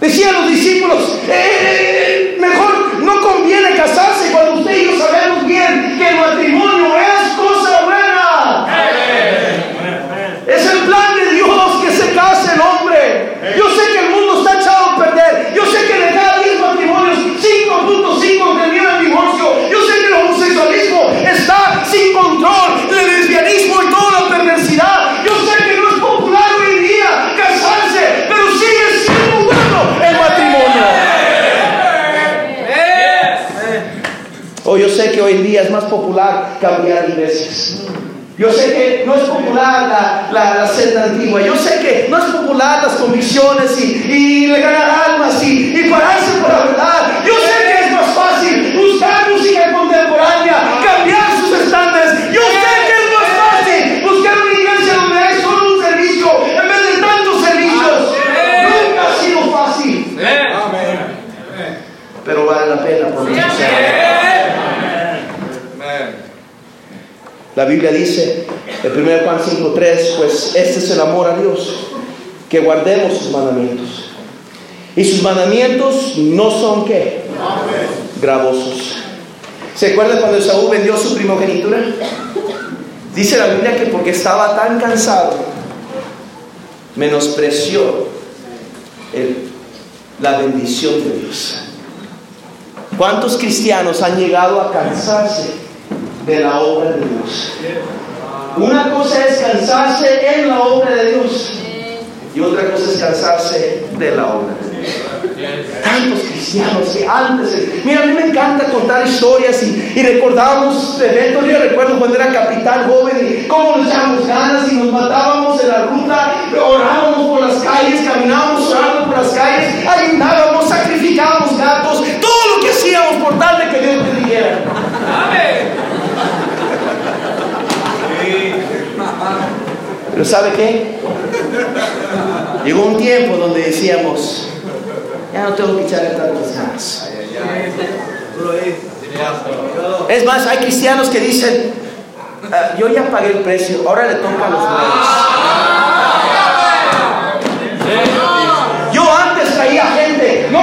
Decían los discípulos, "Eh, mejor no conviene casarse cuando usted y yo sabemos bien que el matrimonio es cosa buena. Es el plan de Dios que se case el hombre. Yo sé que el mundo está echado a perder. Yo sé que de cada 10 matrimonios, 5.5 terminan en divorcio. Yo sé que el homosexualismo está sin control, el lesbianismo y toda la perversidad. Yo sé que no es popular hoy en día casarse, pero sigue siendo bueno el matrimonio. O yo sé que hoy en día es más popular cambiar iglesias. Yo sé que no es popular la, la, la senda antigua. Yo sé que no es popular las convicciones y, y le ganar almas y, y pararse por la verdad. Yo sé que es más fácil buscar música contemporánea, cambiar sus estándares. Yo sé que es más fácil buscar una iglesia donde hay solo un servicio en vez de tantos servicios. Nunca ha sido fácil, pero vale la pena por nuestro Señor. La Biblia dice, en 1 Juan 5.3, pues este es el amor a Dios, que guardemos sus mandamientos. Y sus mandamientos no son qué? Gravosos. ¿Se acuerdan cuando Saúl vendió su primogenitura? Dice la Biblia que porque estaba tan cansado, menospreció la bendición de Dios. ¿Cuántos cristianos han llegado a cansarse de la obra de Dios? Una cosa es cansarse en la obra de Dios y otra cosa es cansarse de la obra de Dios. Tantos cristianos que antes, mira, a mí me encanta contar historias y, y recordamos eventos. Yo recuerdo cuando era capitán joven y cómo nos echábamos ganas y nos matábamos en la ruta, orábamos por las calles, caminábamos orando por las calles, ayunábamos, sacrificábamos gatos, todo lo que tal de que Dios bendiga. Pero ¿sabe qué? Llegó un tiempo donde decíamos, ya no tengo que echarle tantas ganas. Es más, hay cristianos que dicen, "Ah, yo ya pagué el precio, ahora le toca a los nuevos. Yo antes traía gente, no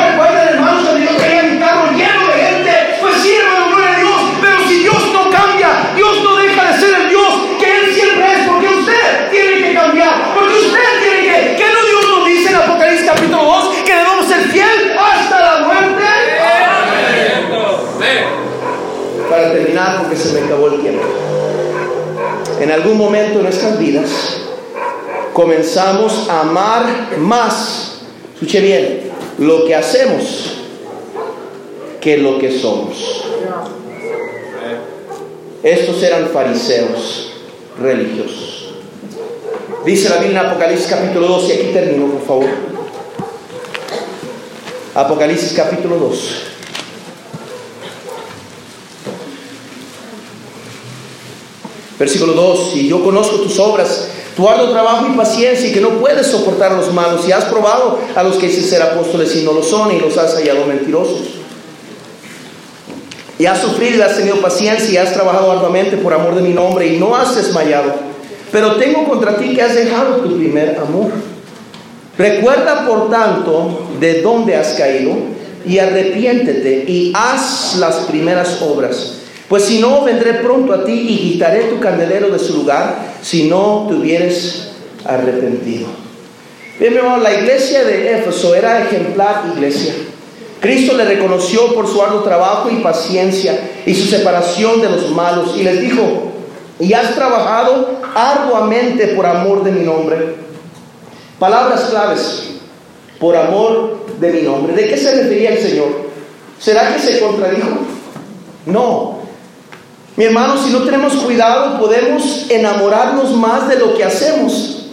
terminar, porque se me acabó el tiempo. En algún momento de nuestras vidas comenzamos a amar más, escuche bien, lo que hacemos que lo que somos. Estos eran fariseos religiosos. Dice la Biblia en Apocalipsis capítulo 2, y aquí termino, por favor. Apocalipsis capítulo 2. Versículo 2, y yo conozco tus obras, tu arduo trabajo y paciencia, y que no puedes soportar a los malos, y has probado a los que dicen ser apóstoles y no lo son, y los has hallado mentirosos. Y has sufrido y has tenido paciencia, y has trabajado arduamente por amor de mi nombre, y no has desmayado. Pero tengo contra ti que has dejado tu primer amor. Recuerda, por tanto, de dónde has caído, y arrepiéntete, y haz las primeras obras. Pues si no, vendré pronto a ti y quitaré tu candelero de su lugar, si no te hubieres arrepentido. Bien, mi hermano, la iglesia de Éfeso era ejemplar iglesia. Cristo le reconoció por su arduo trabajo y paciencia y su separación de los malos y les dijo, y has trabajado arduamente por amor de mi nombre. Palabras claves, por amor de mi nombre. ¿De qué se refería el Señor? ¿Será que se contradijo? No. Mi hermano, si no tenemos cuidado, podemos enamorarnos más de lo que hacemos,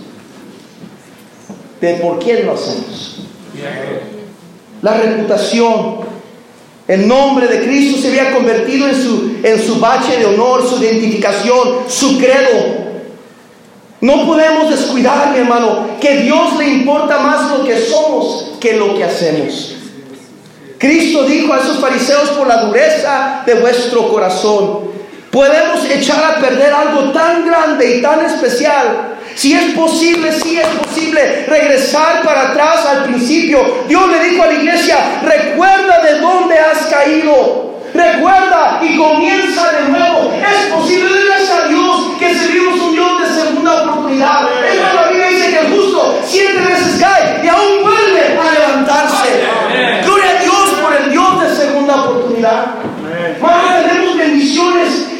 de por quién lo hacemos. La reputación, el nombre de Cristo se había convertido en su, en su bache de honor, su identificación, su credo. No podemos descuidar, mi hermano, que Dios le importa más lo que somos que lo que hacemos. Cristo dijo a esos fariseos por la dureza de vuestro corazón, podemos echar a perder algo tan grande y tan especial. Si es posible, si es posible regresar para atrás al principio. Dios le dijo a la iglesia, recuerda de dónde has caído. Recuerda y comienza de nuevo. Es posible, gracias a Dios, que servimos un Dios de segunda oportunidad. Es la Biblia dice que el justo siete veces cae y aún vuelve a levantarse. Gloria a Dios por el Dios de segunda oportunidad. Bendiciones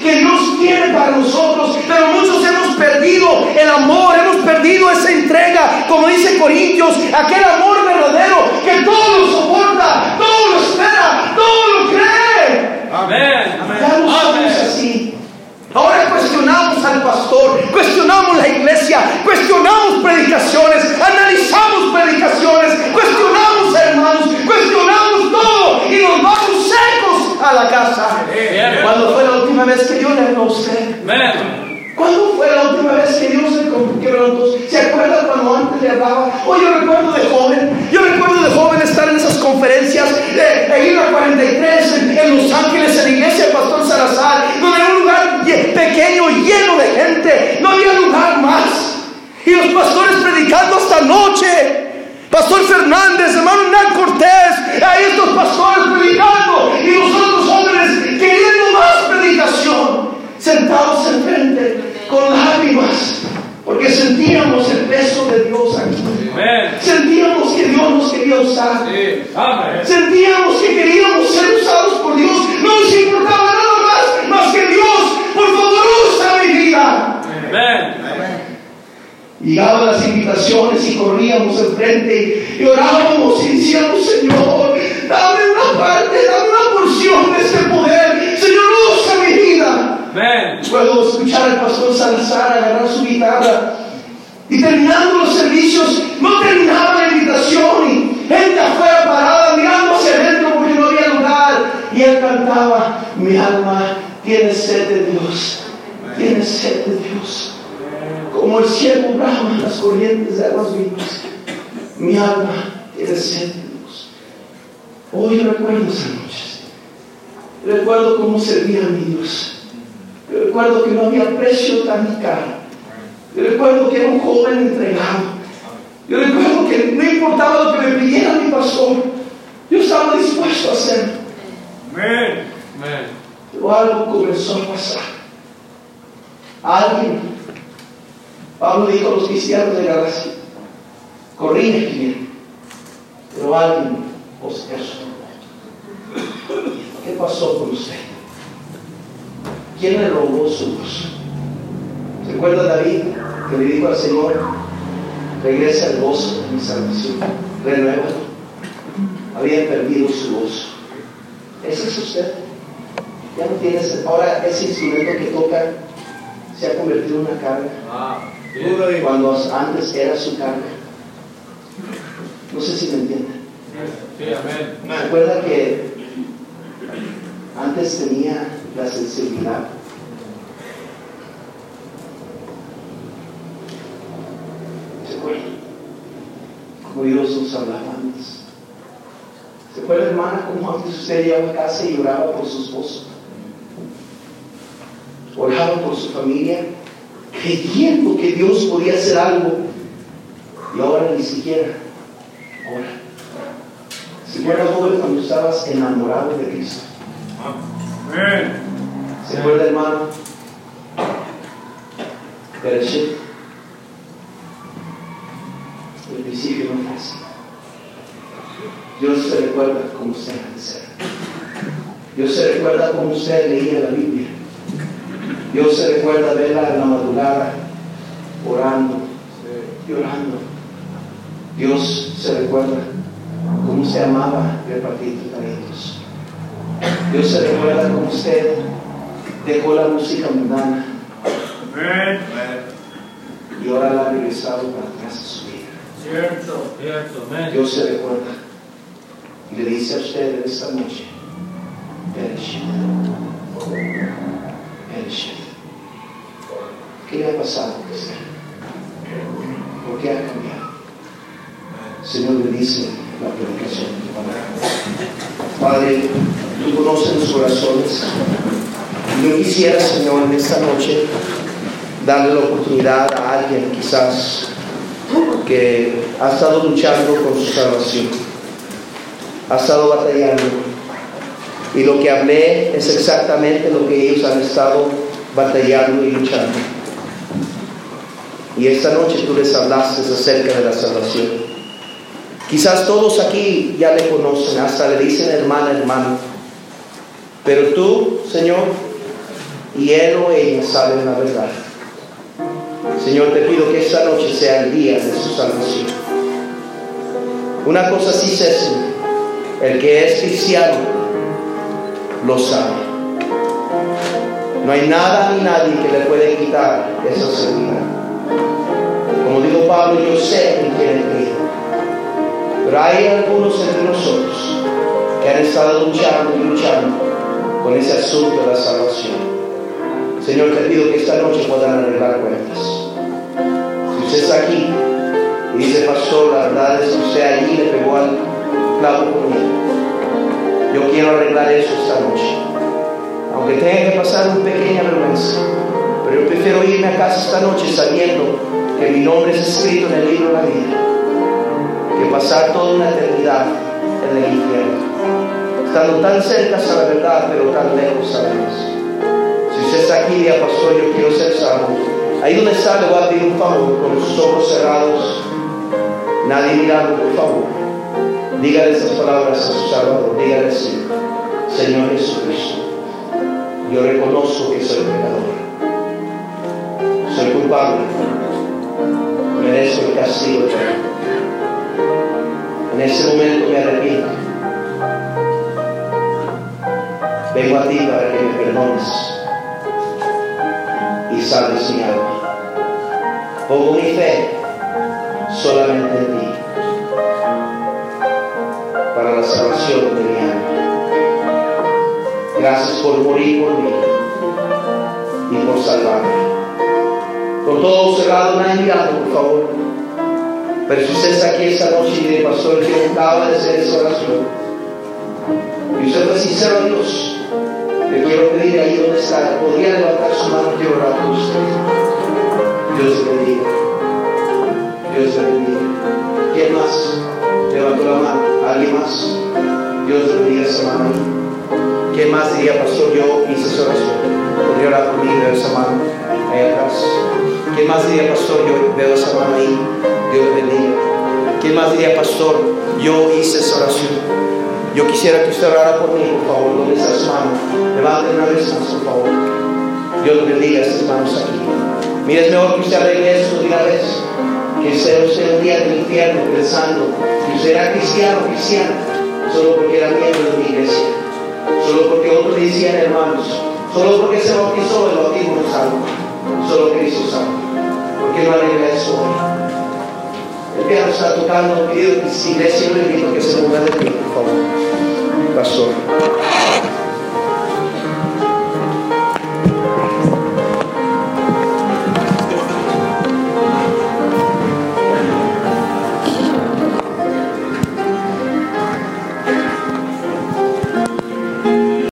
que Dios tiene para nosotros, pero muchos hemos perdido el amor, hemos perdido esa entrega, como dice Corintios, aquel amor verdadero que todo lo soporta, todo lo espera, todo lo cree. Amén. Ya no somos así. Ahora cuestionamos al pastor, cuestionamos la iglesia, cuestionamos predicaciones, analizamos predicaciones, cuestionamos hermanos, cuestionamos todo y nos vamos secos a la casa. ¿Cuándo fue la última vez que Dios le habló a usted? ¿Cuándo fue la última vez que Dios se quebrantó? ¿Se acuerda cuando antes le hablaba? Oh, yo recuerdo de joven, yo recuerdo de joven estar en esas conferencias de, de ir a 43 en, en Los Ángeles, en la iglesia del Pastor Salazar, donde era un lugar pequeño, lleno de gente, no había lugar más. Y los pastores predicando hasta noche. Pastor Fernández, hermano Hernán Cortés. los pastores predicando y nosotros sentados enfrente con lágrimas, porque sentíamos el peso de Dios aquí. Sentíamos que Dios nos quería usar. Sentíamos que queríamos ser usados por Dios. No nos importaba nada más más que Dios. Por favor, usa mi vida. Llegaban las invitaciones y corríamos enfrente y orábamos y decíamos, Señor, dame una parte, dame una porción de este poder. Señor, usa mi vida. Puedo escuchar al pastor Salazar agarrar su guitarra y terminando los servicios, no terminaba la invitación y gente afuera parada mirando hacia adentro porque no había lugar. Y él cantaba, mi alma tiene sed de Dios, tiene sed de Dios. Como el cielo brama las corrientes de aguas vivas, mi alma tiene sed de Dios. Hoy recuerdo esas noches. Recuerdo cómo servía a mi Dios. Yo recuerdo que no había precio tan caro. Yo recuerdo que era un joven entregado. Yo recuerdo que no importaba lo que me pidiera mi pastor. Yo estaba dispuesto a hacerlo. Amén. Pero algo comenzó a pasar. Alguien, Pablo dijo a los cristianos de Galacia, corrige bien, pero alguien os estorbó. ¿Qué pasó con usted? ¿Quién le robó su voz? ¿Se acuerda David que le dijo al Señor, regresa el gozo de mi salvación, renueva? Había perdido su voz. Ese es usted. Ya no tienes, ahora ese instrumento que toca se ha convertido en una carga. Ah. Cuando antes era su carga. No sé si me entienden. ¿Se acuerda que antes tenía la sensibilidad? ¿Se acuerda? Como Dios nos hablaba antes. ¿Se acuerda, hermana, cómo antes usted llegaba a casa y lloraba por su esposo? Oraba por su familia, creyendo que Dios podía hacer algo. Y ahora ni siquiera ora. Si fuera joven cuando estabas enamorado de Cristo. Amén. ¿Se acuerda, hermano? Bereshit. El principio no fue así. Dios se recuerda usted antes era. Dios se recuerda cómo usted leía la Biblia. Dios se recuerda verla en la madrugada orando, llorando. Dios se recuerda cómo se amaba repartir talentos. Dios se recuerda cómo usted dejó la música mundana y ahora la ha regresado para atrás a su vida. Cierto. Cierto. Dios se recuerda y le dice a usted en esta noche. ¿Qué le ha pasado a usted? ¿Por qué ha cambiado? Señor, le dice la predicación de tu palabra. Padre, tú conoces los corazones. Yo quisiera, Señor, en esta noche darle la oportunidad a alguien quizás que ha estado luchando con su salvación, ha estado batallando. Y lo que hablé es exactamente lo que ellos han estado batallando y luchando. Y esta noche tú les hablaste acerca de la salvación. Quizás todos aquí ya le conocen, hasta le dicen hermana, hermano. Pero tú, Señor, y él o ella saben la verdad. Señor, te pido que esta noche sea el día de su salvación. Una cosa sí sé, Señor, el que es cristiano lo sabe. No hay nada ni nadie que le puede quitar esa seguridad. Como dijo Pablo, yo sé en quién he creído. Pero hay algunos entre nosotros que han estado luchando y luchando con ese asunto de la salvación. Señor, te pido que esta noche puedan arreglar cuentas. Si usted está aquí y dice, pastor, la verdad es que usted allí le pegó al clavo conmigo. Yo quiero arreglar eso esta noche. Aunque tenga que pasar una pequeña vergüenza. Pero yo prefiero irme a casa esta noche sabiendo que mi nombre es escrito en el libro de la vida. Que pasar toda una eternidad en el infierno. Estando tan cerca a la verdad, pero tan lejos a la usted está aquí, diga, pastor, yo quiero ser salvo. Ahí donde está, le voy a pedir un favor, con sus ojos cerrados, nadie mirando, por favor. Dígale esas palabras a su Salvador, dígale así, Señor Jesucristo, yo reconozco que soy pecador, soy culpable, merezco el castigo eterno. En ese momento me arrepiento. Vengo a ti para que me perdones y salves mi alma. Pongo mi fe solamente en ti para la salvación de mi alma. Gracias por morir por mí y por salvarme. Con todo cerrado, nadie mirando, por favor. Pero si usted está aquí esta noche y dice, pastor, yo acaba de hacer esa oración, y usted fue sincero a Dios, le quiero pedir ahí donde está, podría levantar su mano, quiero orar por usted. Dios bendiga. Dios bendiga. ¿Quién más? Levantó la mano. ¿Alguien más? Dios le bendiga esa mano. ¿Quién más diría, pastor? Yo hice esa oración. Podría orar por mí, veo esa mano ahí atrás. ¿Quién más diría, pastor? Yo veo esa mano ahí. Dios bendiga. ¿Quién más diría, pastor? Yo hice esa oración. Yo quisiera que usted orara por mí, por favor. ¿Dónde está su mano? Levante una vez más, por favor. Dios bendiga estas manos aquí. Mire, es mejor que usted arregle esto una vez. Que sea usted un día en el infierno pensando que usted era cristiano, cristiana, solo porque era miembro de mi iglesia. Solo porque otros le decían hermanos. Solo porque se bautizó el bautismo salvo. Solo Cristo salvo. ¿Por qué no arregla eso hoy? El piano está tocando, pido que si iglesia le invito a que se mueva de pie, por favor. Pastor.